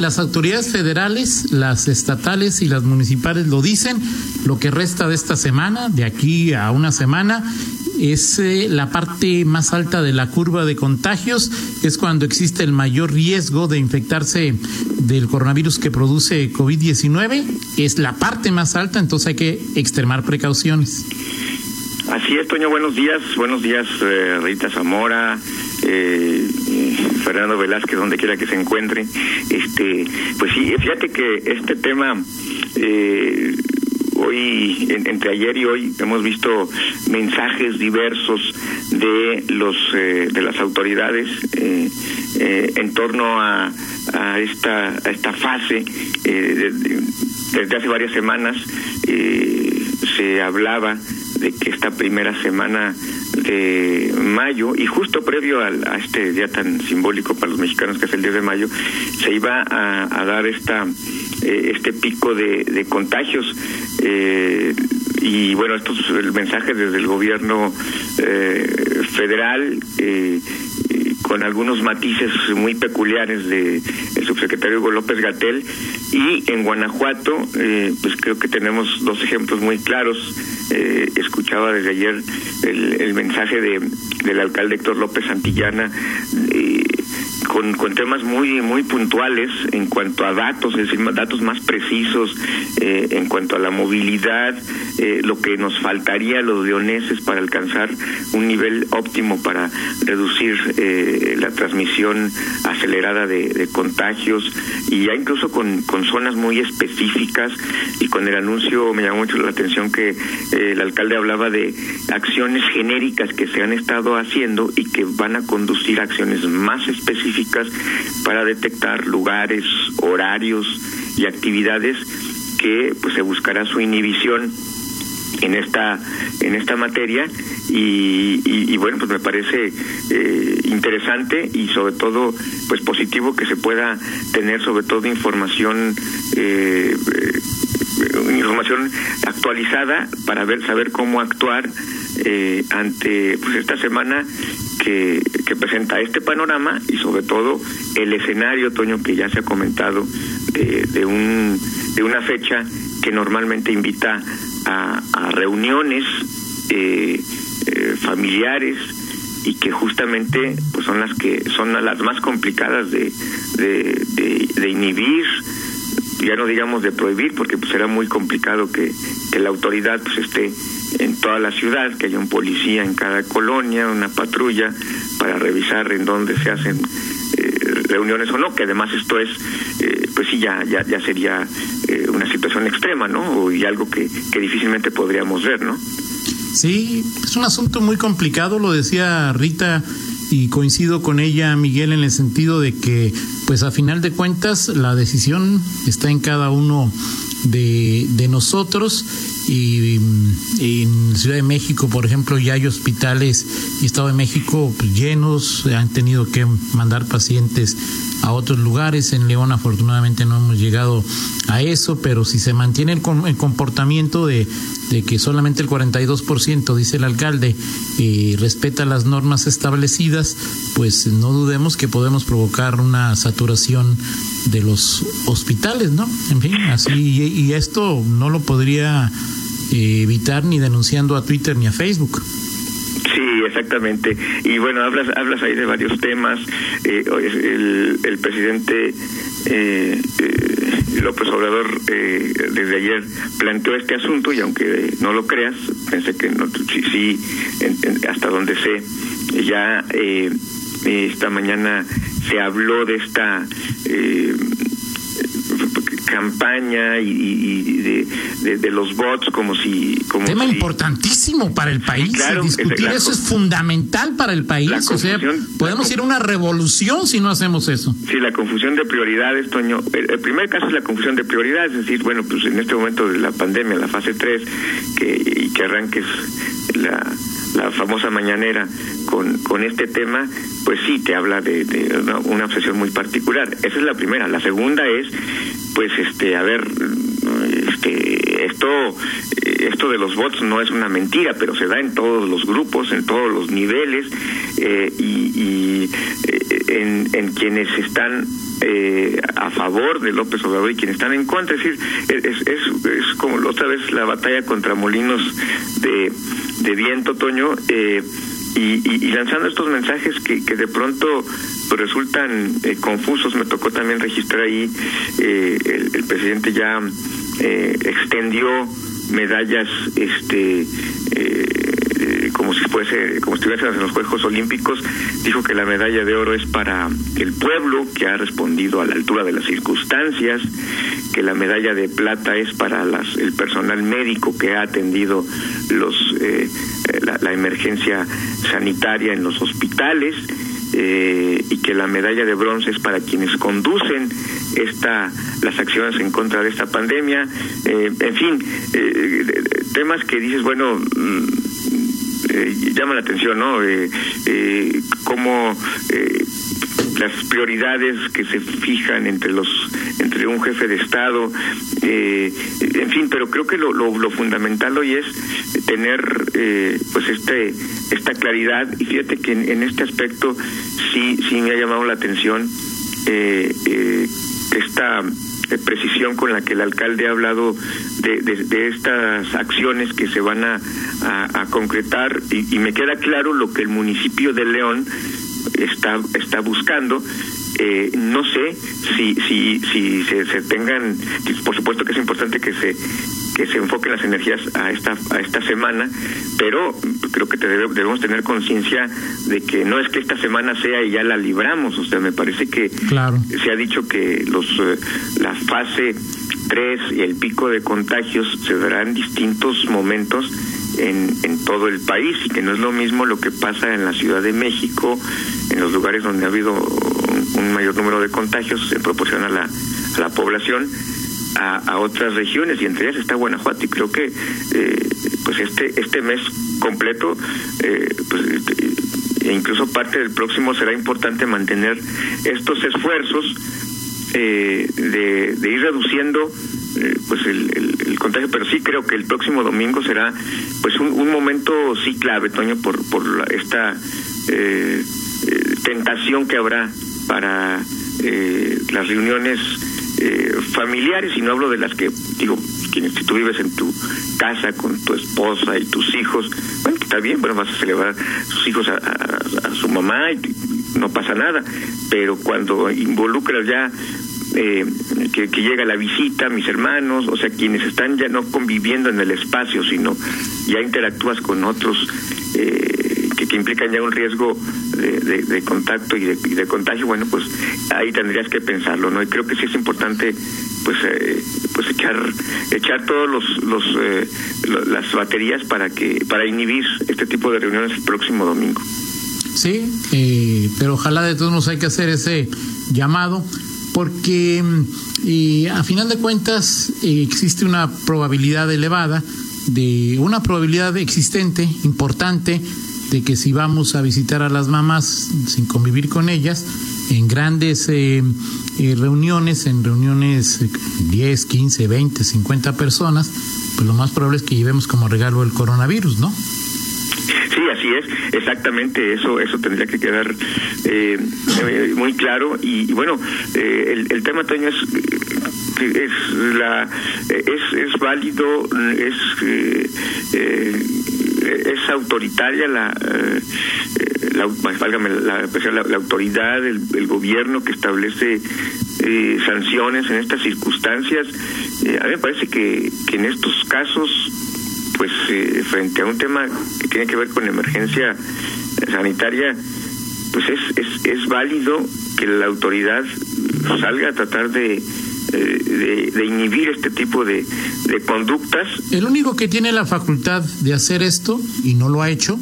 las autoridades federales, las estatales y las municipales lo dicen. Lo que resta de esta semana, de aquí a una semana, es eh, la parte más alta de la curva de contagios, es cuando existe el mayor riesgo de infectarse del coronavirus que produce COVID-19, es la parte más alta, entonces hay que extremar precauciones. Así es, Toño, buenos días, buenos días, eh, Rita Zamora, eh, Fernando Velázquez, donde quiera que se encuentre. Este, pues sí, fíjate que este tema eh, hoy, entre ayer y hoy, hemos visto mensajes diversos de los eh, de las autoridades eh, eh, en torno a, a esta a esta fase. desde hace varias semanas se hablaba de que esta primera semana de mayo y justo previo a, este día tan simbólico para los mexicanos que es el 10 de mayo se iba a, dar esta eh, este pico de, contagios. Eh, y bueno esto es el mensaje desde el gobierno eh, federal con algunos matices muy peculiares de el subsecretario Hugo López Gatel. Y en Guanajuato pues creo que tenemos dos ejemplos muy claros escuchaba desde ayer el, el mensaje de, del alcalde Héctor López Santillana eh, con, con temas muy muy puntuales en cuanto a datos, es decir, datos más precisos eh, en cuanto a la movilidad, eh, lo que nos faltaría a los leoneses para alcanzar un nivel óptimo para reducir eh, la transmisión acelerada de, contagios. Y ya incluso con, con zonas muy específicas y con el anuncio me llamó mucho la atención que el alcalde hablaba de acciones genéricas que se han estado haciendo y que van a conducir a acciones más específicas para detectar lugares, horarios y actividades que pues se buscará su inhibición en esta en esta materia. Y, bueno pues me parece eh, interesante y sobre todo pues positivo que se pueda tener sobre todo información eh, eh, información actualizada para ver saber cómo actuar ante pues esta semana que, presenta este panorama y sobre todo el escenario, Toño, que ya se ha comentado de, de, un, de una fecha que normalmente invita a, reuniones eh, eh, familiares y que justamente pues son las que son las más complicadas de, de, inhibir ya no digamos de prohibir, porque pues será muy complicado que, la autoridad pues esté en toda la ciudad, que haya un policía en cada colonia, una patrulla para revisar en dónde se hacen eh, reuniones o no, que además esto es, eh, pues sí, ya, ya, ya sería eh, una situación extrema, ¿no? Y algo que, que difícilmente podríamos ver, ¿no? Sí, es un asunto muy complicado, lo decía Rita y coincido con ella, Miguel, en el sentido de que, pues a final de cuentas, la decisión está en cada uno de, de nosotros y, en Ciudad de México, por ejemplo, ya hay hospitales y Estado de México pues, llenos, han tenido que mandar pacientes a otros lugares. En León, afortunadamente, no hemos llegado a eso, pero si se mantiene el, comportamiento de, que solamente el 42%, dice el alcalde, eh, respeta las normas establecidas, pues no dudemos que podemos provocar una saturación de los hospitales, ¿no? En fin, así, y esto no lo podría evitar ni denunciando a Twitter ni a Facebook. Sí, exactamente. Y bueno, hablas hablas ahí de varios temas. Eh, el, presidente eh, eh, López Obrador eh, desde ayer planteó este asunto y aunque no lo creas, pensé que no, sí, sí hasta donde sé, ya eh, esta mañana se habló de esta campaña y, de, de, los bots como si como tema importantísimo para el país discutir eso es fundamental para el país o sea podemos ir a una revolución si no hacemos eso. Sí la confusión de prioridades Toño. El, primer caso es la confusión de prioridades es decir bueno pues en este momento de la pandemia la fase 3 que y que arranques la la famosa mañanera con, con este tema, pues sí te habla de, de una, una, obsesión muy particular. Esa es la primera. La segunda es pues este a ver este esto esto de los bots no es una mentira pero se da en todos los grupos en todos los niveles eh, y, y eh, en, en, quienes están eh, a favor de López Obrador y quienes están en contra. Es decir, es, es, como otra vez la batalla contra molinos de, de viento, Toño, eh, y, lanzando estos mensajes que, que de pronto pues, resultan eh, confusos. Me tocó también registrar ahí, el, el, presidente ya extendió medallas este como si fuese, como si estuviesen en los Juegos Olímpicos, dijo que la medalla de oro es para el pueblo que ha respondido a la altura de las circunstancias, que la medalla de plata es para las, el personal médico que ha atendido los eh, la, emergencia sanitaria en los hospitales. Eh, y que la medalla de bronce es para quienes conducen esta las acciones en contra de esta pandemia eh, en fin temas que dices bueno mm, eh, llama la atención, ¿no? Eh, eh, cómo eh, las prioridades que se fijan entre los entre un jefe de estado eh, en fin pero creo que lo, lo, fundamental hoy es tener eh, pues este esta claridad y fíjate que en, en, este aspecto sí sí me ha llamado la atención eh, esta precisión con la que el alcalde ha hablado de, de, estas acciones que se van a, a, concretar y, y, me queda claro lo que el municipio de León está, está buscando. Eh, no sé si, si, si se, se tengan, por supuesto que es importante que se que se enfoquen las energías a esta a esta semana, pero creo que debemos tener conciencia de que no es que esta semana sea y ya la libramos, o sea, me parece que se ha dicho que los eh, la fase 3 y el pico de contagios se en distintos momentos en, en todo el país y que no es lo mismo lo que pasa en la Ciudad de México, en los lugares donde ha habido un, mayor número de contagios en proporción a la, a la población, a, a, otras regiones y entre ellas está Guanajuato y creo que eh, pues este este mes completo eh, pues e incluso parte del próximo será importante mantener estos esfuerzos eh, de, de, ir reduciendo eh, pues el, el, contagio pero sí creo que el próximo domingo será pues un, un momento sí clave Toño por por la, esta eh, eh tentación que habrá para eh, las reuniones eh, familiares, y no hablo de las que, digo, quienes, si tú vives en tu casa con tu esposa y tus hijos, bueno, está bien, bueno, vas a celebrar sus hijos a, a, su mamá y no pasa nada, pero cuando involucras ya eh, que, que, llega la visita, mis hermanos, o sea, quienes están ya no conviviendo en el espacio, sino ya interactúas con otros eh, que, implican ya un riesgo de, de, contacto y de, y de, contagio, bueno, pues ahí tendrías que pensarlo, ¿no? Y creo que sí es importante, pues, eh, pues echar, echar todos los, los eh, las baterías para que, para inhibir este tipo de reuniones el próximo domingo. Sí, eh, pero ojalá de todos nos hay que hacer ese llamado porque eh, a final de cuentas eh, existe una probabilidad elevada de una probabilidad existente importante de que si vamos a visitar a las mamás sin convivir con ellas en grandes eh, eh, reuniones, en reuniones 10, 15, 20, 50 personas, pues lo más probable es que llevemos como regalo el coronavirus, ¿no? Sí, así es, exactamente eso, eso tendría que quedar eh, muy claro y, bueno, el, tema Toño es es la es, es válido, es es autoritaria la, la, válgame, la, la, autoridad, el, gobierno que establece eh, sanciones en estas circunstancias. Eh, a mí me parece que, que en estos casos pues eh, frente a un tema que tiene que ver con emergencia sanitaria, pues es, es, es válido que la autoridad salga a tratar de, de, de, inhibir este tipo de, de conductas. El único que tiene la facultad de hacer esto, y no lo ha hecho,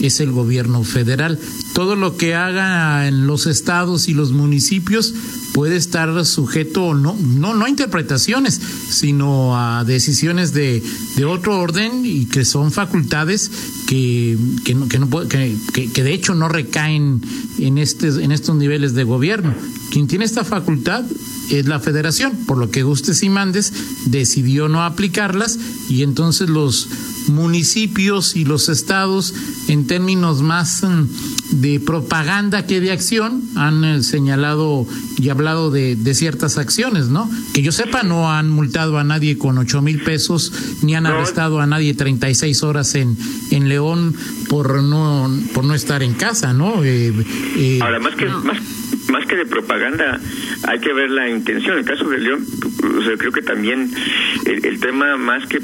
es el gobierno federal. Todo lo que haga en los estados y los municipios puede estar sujeto no no no a interpretaciones sino a decisiones de, de otro orden y que son facultades que que no, que, no que, que de hecho no recaen en este en estos niveles de gobierno quien tiene esta facultad es la federación por lo que gustes y mandes decidió no aplicarlas y entonces los municipios y los estados en términos más mm, de propaganda que de acción han eh, señalado y hablado de, de, ciertas acciones, ¿no? Que yo sepa, no han multado a nadie con ocho mil pesos, ni han arrestado a nadie 36 horas en, en León por no, por no estar en casa, ¿no? Eh, eh, Ahora, más que, más, más que de propaganda, hay que ver la intención. En el caso de León, o sea, creo que también el, el tema más que